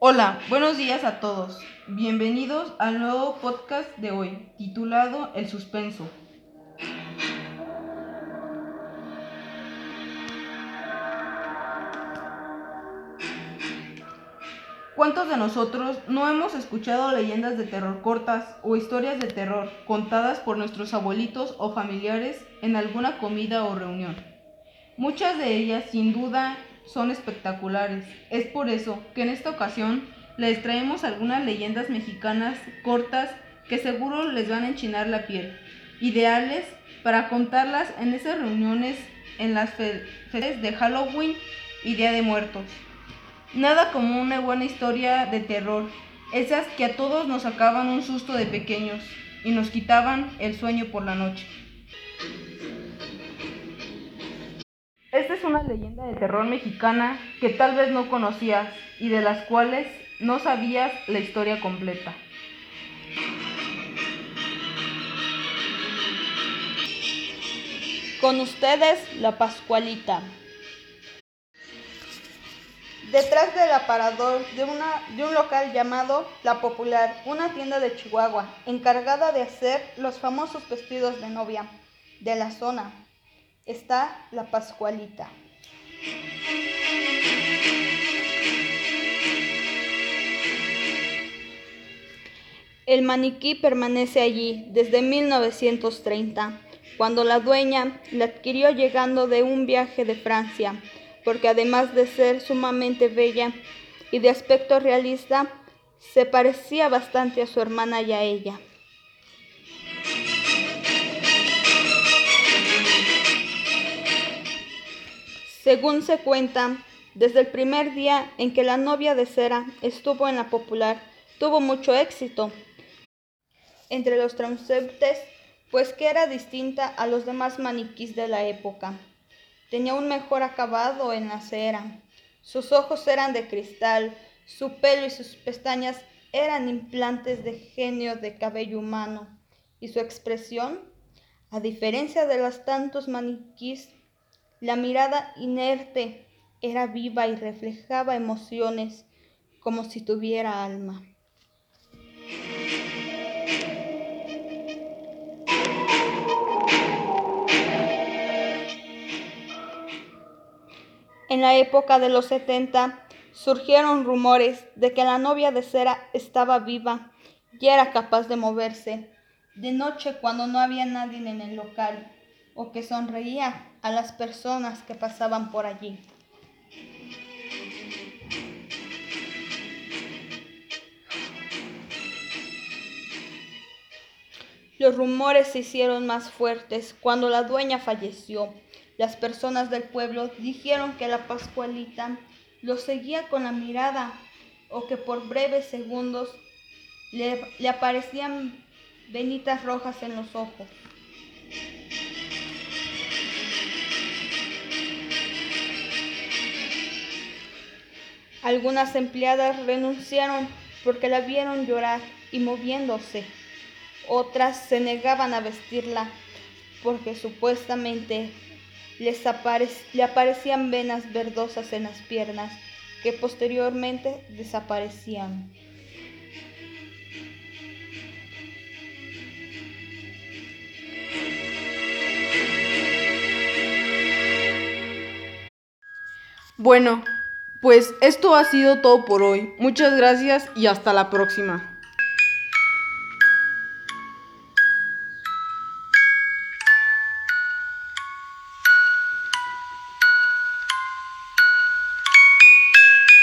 Hola, buenos días a todos. Bienvenidos al nuevo podcast de hoy, titulado El suspenso. ¿Cuántos de nosotros no hemos escuchado leyendas de terror cortas o historias de terror contadas por nuestros abuelitos o familiares en alguna comida o reunión? Muchas de ellas, sin duda, son espectaculares. Es por eso que en esta ocasión les traemos algunas leyendas mexicanas cortas que seguro les van a enchinar la piel, ideales para contarlas en esas reuniones en las ferias de Halloween y Día de Muertos. Nada como una buena historia de terror, esas que a todos nos sacaban un susto de pequeños y nos quitaban el sueño por la noche. Esta es una leyenda de terror mexicana que tal vez no conocías y de las cuales no sabías la historia completa. Con ustedes, la Pascualita. Detrás del aparador de, de un local llamado La Popular, una tienda de Chihuahua, encargada de hacer los famosos vestidos de novia de la zona, está la Pascualita. El maniquí permanece allí desde 1930, cuando la dueña la adquirió llegando de un viaje de Francia, porque además de ser sumamente bella y de aspecto realista, se parecía bastante a su hermana y a ella. Según se cuenta, desde el primer día en que la novia de cera estuvo en la popular, tuvo mucho éxito entre los transeúntes, pues que era distinta a los demás maniquís de la época. Tenía un mejor acabado en la cera. Sus ojos eran de cristal, su pelo y sus pestañas eran implantes de genio de cabello humano, y su expresión, a diferencia de los tantos maniquís la mirada inerte era viva y reflejaba emociones como si tuviera alma. En la época de los 70 surgieron rumores de que la novia de cera estaba viva y era capaz de moverse de noche cuando no había nadie en el local o que sonreía a las personas que pasaban por allí. Los rumores se hicieron más fuertes cuando la dueña falleció. Las personas del pueblo dijeron que la Pascualita lo seguía con la mirada o que por breves segundos le, le aparecían venitas rojas en los ojos. Algunas empleadas renunciaron porque la vieron llorar y moviéndose. Otras se negaban a vestirla porque supuestamente les le aparecían venas verdosas en las piernas que posteriormente desaparecían. Bueno, pues esto ha sido todo por hoy. Muchas gracias y hasta la próxima.